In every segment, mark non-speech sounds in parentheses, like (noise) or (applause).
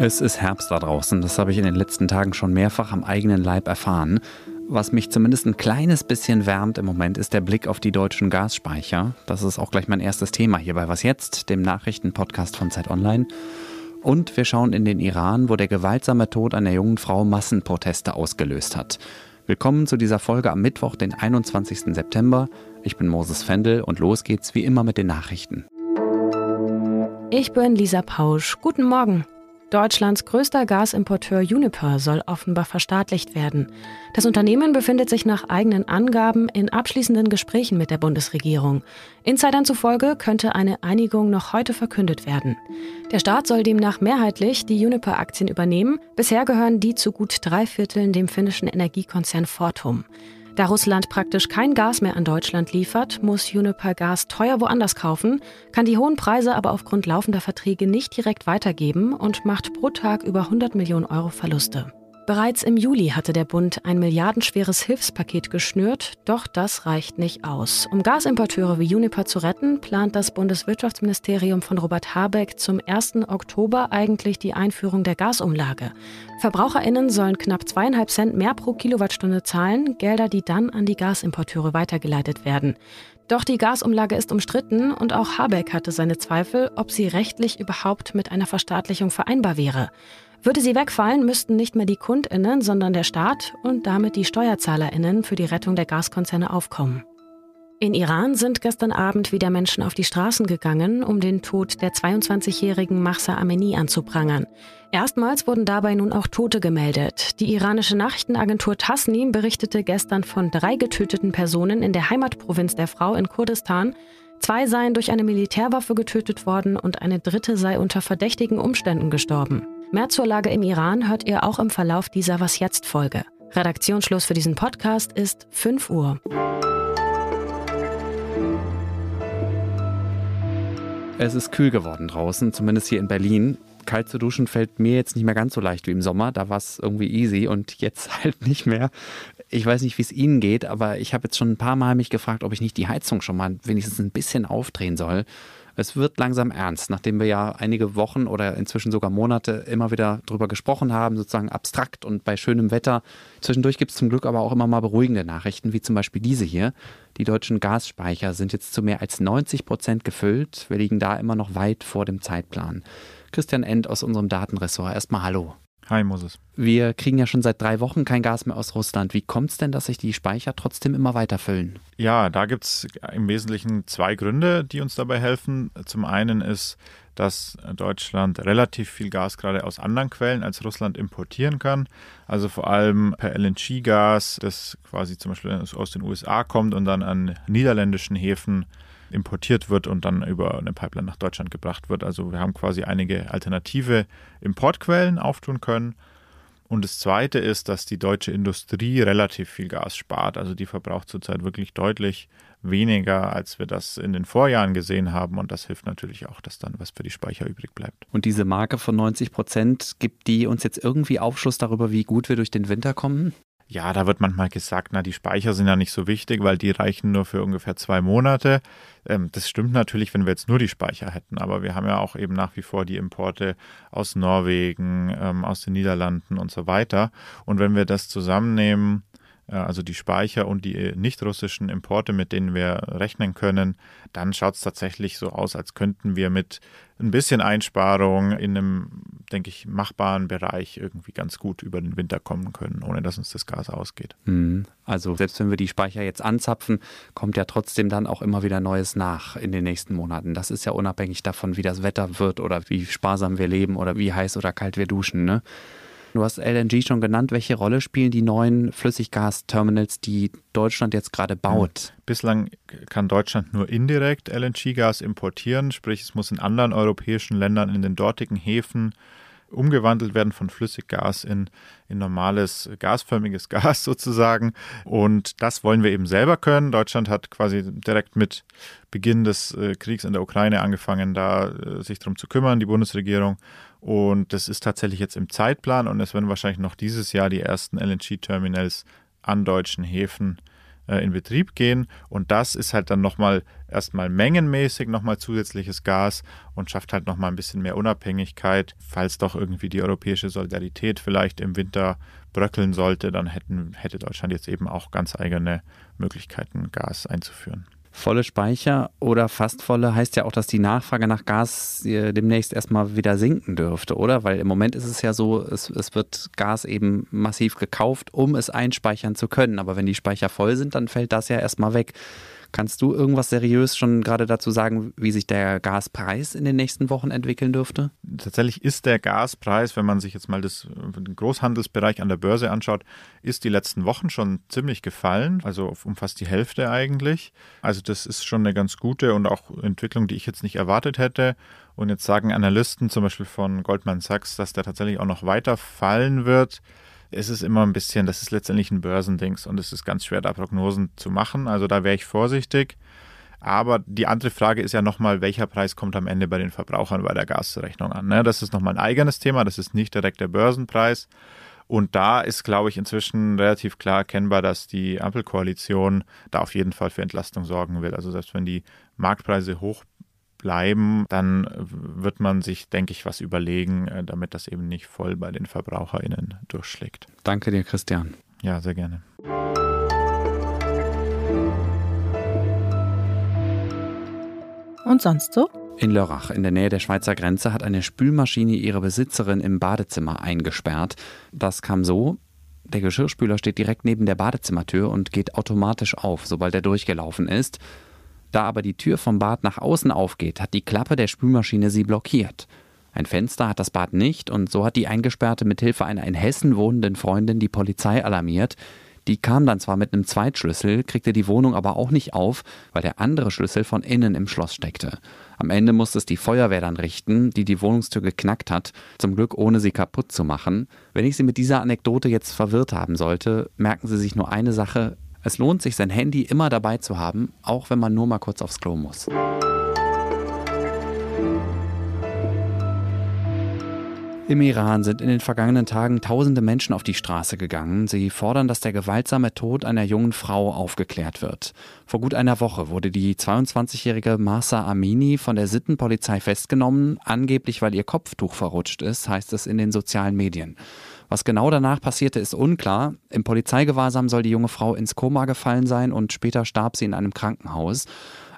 Es ist Herbst da draußen, das habe ich in den letzten Tagen schon mehrfach am eigenen Leib erfahren. Was mich zumindest ein kleines bisschen wärmt im Moment, ist der Blick auf die deutschen Gasspeicher. Das ist auch gleich mein erstes Thema hier bei Was jetzt, dem Nachrichtenpodcast von Zeit Online. Und wir schauen in den Iran, wo der gewaltsame Tod einer jungen Frau Massenproteste ausgelöst hat. Willkommen zu dieser Folge am Mittwoch, den 21. September. Ich bin Moses Fendel und los geht's wie immer mit den Nachrichten. Ich bin Lisa Pausch. Guten Morgen. Deutschlands größter Gasimporteur Uniper soll offenbar verstaatlicht werden. Das Unternehmen befindet sich nach eigenen Angaben in abschließenden Gesprächen mit der Bundesregierung. Insidern zufolge könnte eine Einigung noch heute verkündet werden. Der Staat soll demnach mehrheitlich die Uniper-Aktien übernehmen. Bisher gehören die zu gut drei Vierteln dem finnischen Energiekonzern Fortum. Da Russland praktisch kein Gas mehr an Deutschland liefert, muss Uniper Gas teuer woanders kaufen, kann die hohen Preise aber aufgrund laufender Verträge nicht direkt weitergeben und macht pro Tag über 100 Millionen Euro Verluste. Bereits im Juli hatte der Bund ein milliardenschweres Hilfspaket geschnürt, doch das reicht nicht aus. Um Gasimporteure wie Uniper zu retten, plant das Bundeswirtschaftsministerium von Robert Habeck zum 1. Oktober eigentlich die Einführung der Gasumlage. VerbraucherInnen sollen knapp zweieinhalb Cent mehr pro Kilowattstunde zahlen, Gelder, die dann an die Gasimporteure weitergeleitet werden. Doch die Gasumlage ist umstritten und auch Habeck hatte seine Zweifel, ob sie rechtlich überhaupt mit einer Verstaatlichung vereinbar wäre. Würde sie wegfallen, müssten nicht mehr die Kundinnen, sondern der Staat und damit die Steuerzahlerinnen für die Rettung der Gaskonzerne aufkommen. In Iran sind gestern Abend wieder Menschen auf die Straßen gegangen, um den Tod der 22-jährigen Mahsa Amini anzuprangern. Erstmals wurden dabei nun auch Tote gemeldet. Die iranische Nachrichtenagentur Tasnim berichtete gestern von drei getöteten Personen in der Heimatprovinz der Frau in Kurdistan. Zwei seien durch eine Militärwaffe getötet worden und eine dritte sei unter verdächtigen Umständen gestorben. Mehr zur Lage im Iran hört ihr auch im Verlauf dieser Was jetzt Folge. Redaktionsschluss für diesen Podcast ist 5 Uhr. Es ist kühl geworden draußen, zumindest hier in Berlin. Kalt zu duschen fällt mir jetzt nicht mehr ganz so leicht wie im Sommer. Da war es irgendwie easy und jetzt (laughs) halt nicht mehr. Ich weiß nicht, wie es Ihnen geht, aber ich habe jetzt schon ein paar Mal mich gefragt, ob ich nicht die Heizung schon mal wenigstens ein bisschen aufdrehen soll. Es wird langsam ernst, nachdem wir ja einige Wochen oder inzwischen sogar Monate immer wieder darüber gesprochen haben, sozusagen abstrakt und bei schönem Wetter. Zwischendurch gibt es zum Glück aber auch immer mal beruhigende Nachrichten, wie zum Beispiel diese hier. Die deutschen Gasspeicher sind jetzt zu mehr als 90 Prozent gefüllt. Wir liegen da immer noch weit vor dem Zeitplan. Christian End aus unserem Datenressort. Erstmal Hallo. Hi Moses. Wir kriegen ja schon seit drei Wochen kein Gas mehr aus Russland. Wie kommt es denn, dass sich die Speicher trotzdem immer weiter füllen? Ja, da gibt es im Wesentlichen zwei Gründe, die uns dabei helfen. Zum einen ist, dass Deutschland relativ viel Gas gerade aus anderen Quellen als Russland importieren kann. Also vor allem per LNG-Gas, das quasi zum Beispiel aus den USA kommt und dann an niederländischen Häfen importiert wird und dann über eine Pipeline nach Deutschland gebracht wird. Also wir haben quasi einige alternative Importquellen auftun können. Und das Zweite ist, dass die deutsche Industrie relativ viel Gas spart. Also die verbraucht zurzeit wirklich deutlich weniger, als wir das in den Vorjahren gesehen haben. Und das hilft natürlich auch, dass dann was für die Speicher übrig bleibt. Und diese Marke von 90 Prozent, gibt die uns jetzt irgendwie Aufschluss darüber, wie gut wir durch den Winter kommen? Ja, da wird manchmal gesagt, na, die Speicher sind ja nicht so wichtig, weil die reichen nur für ungefähr zwei Monate. Ähm, das stimmt natürlich, wenn wir jetzt nur die Speicher hätten, aber wir haben ja auch eben nach wie vor die Importe aus Norwegen, ähm, aus den Niederlanden und so weiter. Und wenn wir das zusammennehmen, äh, also die Speicher und die äh, nicht russischen Importe, mit denen wir rechnen können, dann schaut es tatsächlich so aus, als könnten wir mit ein bisschen Einsparung in einem, denke ich, machbaren Bereich irgendwie ganz gut über den Winter kommen können, ohne dass uns das Gas ausgeht. Mhm. Also selbst wenn wir die Speicher jetzt anzapfen, kommt ja trotzdem dann auch immer wieder Neues nach in den nächsten Monaten. Das ist ja unabhängig davon, wie das Wetter wird oder wie sparsam wir leben oder wie heiß oder kalt wir duschen. Ne? Du hast LNG schon genannt. Welche Rolle spielen die neuen Flüssiggasterminals, die Deutschland jetzt gerade baut? Bislang kann Deutschland nur indirekt LNG-Gas importieren, sprich es muss in anderen europäischen Ländern in den dortigen Häfen umgewandelt werden von Flüssiggas in, in normales gasförmiges (laughs) Gas sozusagen. Und das wollen wir eben selber können. Deutschland hat quasi direkt mit Beginn des äh, Kriegs in der Ukraine angefangen, da äh, sich darum zu kümmern, die Bundesregierung. Und das ist tatsächlich jetzt im Zeitplan und es werden wahrscheinlich noch dieses Jahr die ersten LNG-Terminals an deutschen Häfen äh, in Betrieb gehen. Und das ist halt dann nochmal erstmal mengenmäßig nochmal zusätzliches Gas und schafft halt nochmal ein bisschen mehr Unabhängigkeit. Falls doch irgendwie die europäische Solidarität vielleicht im Winter bröckeln sollte, dann hätten, hätte Deutschland jetzt eben auch ganz eigene Möglichkeiten, Gas einzuführen. Volle Speicher oder fast volle heißt ja auch, dass die Nachfrage nach Gas äh, demnächst erstmal wieder sinken dürfte, oder? Weil im Moment ist es ja so, es, es wird Gas eben massiv gekauft, um es einspeichern zu können. Aber wenn die Speicher voll sind, dann fällt das ja erstmal weg. Kannst du irgendwas seriös schon gerade dazu sagen, wie sich der Gaspreis in den nächsten Wochen entwickeln dürfte? Tatsächlich ist der Gaspreis, wenn man sich jetzt mal das, den Großhandelsbereich an der Börse anschaut, ist die letzten Wochen schon ziemlich gefallen, also um fast die Hälfte eigentlich. Also das ist schon eine ganz gute und auch Entwicklung, die ich jetzt nicht erwartet hätte. Und jetzt sagen Analysten zum Beispiel von Goldman Sachs, dass der tatsächlich auch noch weiter fallen wird es ist immer ein bisschen, das ist letztendlich ein Börsendings und es ist ganz schwer, da Prognosen zu machen. Also da wäre ich vorsichtig. Aber die andere Frage ist ja nochmal, welcher Preis kommt am Ende bei den Verbrauchern bei der Gasrechnung an? Ne? Das ist nochmal ein eigenes Thema, das ist nicht direkt der Börsenpreis. Und da ist, glaube ich, inzwischen relativ klar erkennbar, dass die Ampelkoalition da auf jeden Fall für Entlastung sorgen will. Also selbst wenn die Marktpreise hoch bleiben, dann wird man sich, denke ich, was überlegen, äh, damit das eben nicht voll bei den VerbraucherInnen durchschlägt. Danke dir, Christian. Ja, sehr gerne. Und sonst so? In Lörrach, in der Nähe der Schweizer Grenze, hat eine Spülmaschine ihre Besitzerin im Badezimmer eingesperrt. Das kam so. Der Geschirrspüler steht direkt neben der Badezimmertür und geht automatisch auf, sobald er durchgelaufen ist. Da aber die Tür vom Bad nach außen aufgeht, hat die Klappe der Spülmaschine sie blockiert. Ein Fenster hat das Bad nicht und so hat die Eingesperrte mit Hilfe einer in Hessen wohnenden Freundin die Polizei alarmiert. Die kam dann zwar mit einem Zweitschlüssel, kriegte die Wohnung aber auch nicht auf, weil der andere Schlüssel von innen im Schloss steckte. Am Ende musste es die Feuerwehr dann richten, die die Wohnungstür geknackt hat, zum Glück ohne sie kaputt zu machen. Wenn ich Sie mit dieser Anekdote jetzt verwirrt haben sollte, merken Sie sich nur eine Sache, es lohnt sich, sein Handy immer dabei zu haben, auch wenn man nur mal kurz aufs Klo muss. Im Iran sind in den vergangenen Tagen tausende Menschen auf die Straße gegangen. Sie fordern, dass der gewaltsame Tod einer jungen Frau aufgeklärt wird. Vor gut einer Woche wurde die 22-jährige Masa Amini von der Sittenpolizei festgenommen, angeblich weil ihr Kopftuch verrutscht ist, heißt es in den sozialen Medien. Was genau danach passierte, ist unklar. Im Polizeigewahrsam soll die junge Frau ins Koma gefallen sein und später starb sie in einem Krankenhaus.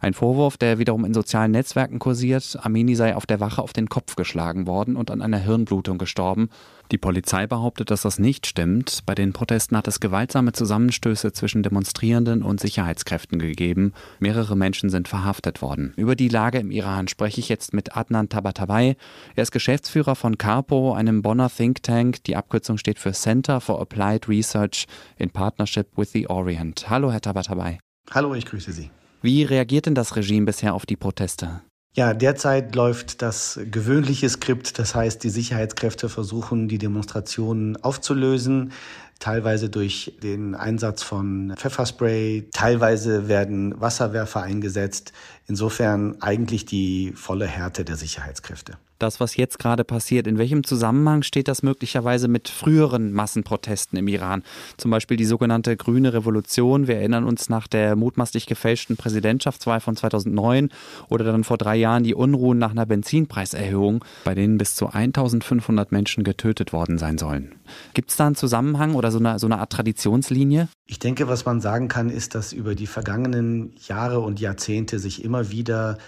Ein Vorwurf, der wiederum in sozialen Netzwerken kursiert. Amini sei auf der Wache auf den Kopf geschlagen worden und an einer Hirnblutung gestorben. Die Polizei behauptet, dass das nicht stimmt. Bei den Protesten hat es gewaltsame Zusammenstöße zwischen Demonstrierenden und Sicherheitskräften gegeben. Mehrere Menschen sind verhaftet worden. Über die Lage im Iran spreche ich jetzt mit Adnan Tabatabai. Er ist Geschäftsführer von CARPO, einem Bonner Think Tank. Die Abkürzung steht für Center for Applied Research in Partnership with the Orient. Hallo, Herr Tabatabai. Hallo, ich grüße Sie. Wie reagiert denn das Regime bisher auf die Proteste? Ja, derzeit läuft das gewöhnliche Skript. Das heißt, die Sicherheitskräfte versuchen, die Demonstrationen aufzulösen teilweise durch den Einsatz von Pfefferspray, teilweise werden Wasserwerfer eingesetzt. Insofern eigentlich die volle Härte der Sicherheitskräfte. Das, was jetzt gerade passiert, in welchem Zusammenhang steht das möglicherweise mit früheren Massenprotesten im Iran? Zum Beispiel die sogenannte Grüne Revolution. Wir erinnern uns nach der mutmaßlich gefälschten Präsidentschaftswahl von 2009 oder dann vor drei Jahren die Unruhen nach einer Benzinpreiserhöhung, bei denen bis zu 1500 Menschen getötet worden sein sollen. Gibt es da einen Zusammenhang oder so eine, so eine Art Traditionslinie? Ich denke, was man sagen kann, ist, dass über die vergangenen Jahre und Jahrzehnte sich immer wieder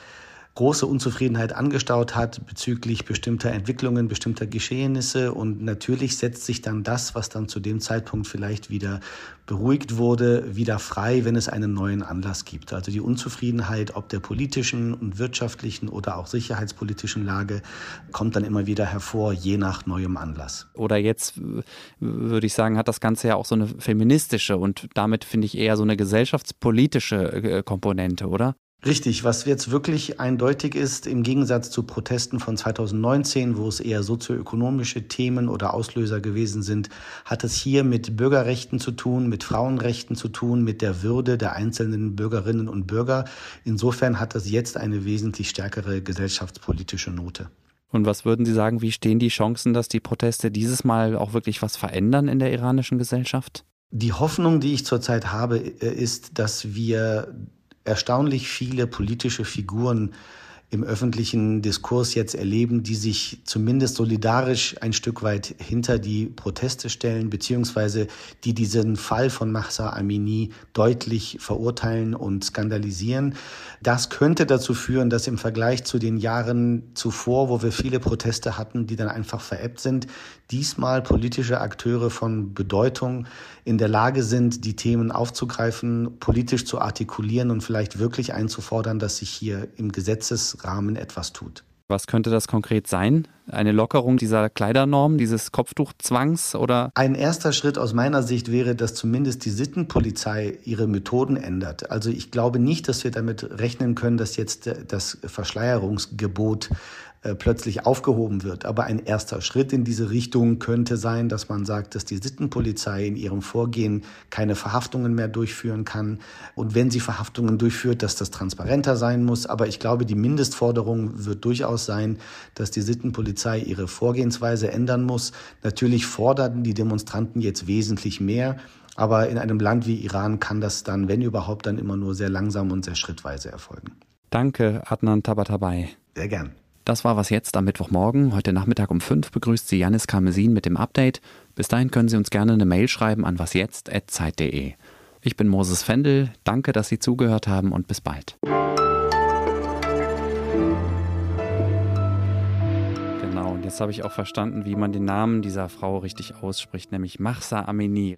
große Unzufriedenheit angestaut hat bezüglich bestimmter Entwicklungen, bestimmter Geschehnisse. Und natürlich setzt sich dann das, was dann zu dem Zeitpunkt vielleicht wieder beruhigt wurde, wieder frei, wenn es einen neuen Anlass gibt. Also die Unzufriedenheit, ob der politischen und wirtschaftlichen oder auch sicherheitspolitischen Lage, kommt dann immer wieder hervor, je nach neuem Anlass. Oder jetzt würde ich sagen, hat das Ganze ja auch so eine feministische und damit finde ich eher so eine gesellschaftspolitische äh, Komponente, oder? Richtig, was jetzt wirklich eindeutig ist, im Gegensatz zu Protesten von 2019, wo es eher sozioökonomische Themen oder Auslöser gewesen sind, hat es hier mit Bürgerrechten zu tun, mit Frauenrechten zu tun, mit der Würde der einzelnen Bürgerinnen und Bürger. Insofern hat es jetzt eine wesentlich stärkere gesellschaftspolitische Note. Und was würden Sie sagen, wie stehen die Chancen, dass die Proteste dieses Mal auch wirklich was verändern in der iranischen Gesellschaft? Die Hoffnung, die ich zurzeit habe, äh, ist, dass wir erstaunlich viele politische Figuren im öffentlichen Diskurs jetzt erleben, die sich zumindest solidarisch ein Stück weit hinter die Proteste stellen, beziehungsweise die diesen Fall von Mahsa Amini deutlich verurteilen und skandalisieren. Das könnte dazu führen, dass im Vergleich zu den Jahren zuvor, wo wir viele Proteste hatten, die dann einfach veräppt sind, diesmal politische Akteure von Bedeutung in der Lage sind, die Themen aufzugreifen, politisch zu artikulieren und vielleicht wirklich einzufordern, dass sich hier im Gesetzesrahmen etwas tut. Was könnte das konkret sein? Eine Lockerung dieser Kleidernorm, dieses Kopftuchzwangs oder? Ein erster Schritt aus meiner Sicht wäre, dass zumindest die Sittenpolizei ihre Methoden ändert. Also ich glaube nicht, dass wir damit rechnen können, dass jetzt das Verschleierungsgebot äh, plötzlich aufgehoben wird. Aber ein erster Schritt in diese Richtung könnte sein, dass man sagt, dass die Sittenpolizei in ihrem Vorgehen keine Verhaftungen mehr durchführen kann. Und wenn sie Verhaftungen durchführt, dass das transparenter sein muss. Aber ich glaube, die Mindestforderung wird durchaus sein, dass die Sittenpolizei ihre Vorgehensweise ändern muss. Natürlich fordern die Demonstranten jetzt wesentlich mehr. Aber in einem Land wie Iran kann das dann, wenn überhaupt, dann immer nur sehr langsam und sehr schrittweise erfolgen. Danke, Adnan Tabatabai. Sehr gern. Das war was jetzt am Mittwochmorgen. Heute Nachmittag um 5 begrüßt Sie Janis Karmesin mit dem Update. Bis dahin können Sie uns gerne eine Mail schreiben an wasjetzt.zeit.de. Ich bin Moses Fendel. Danke, dass Sie zugehört haben und bis bald. Genau, und jetzt habe ich auch verstanden, wie man den Namen dieser Frau richtig ausspricht, nämlich Mahsa Amini.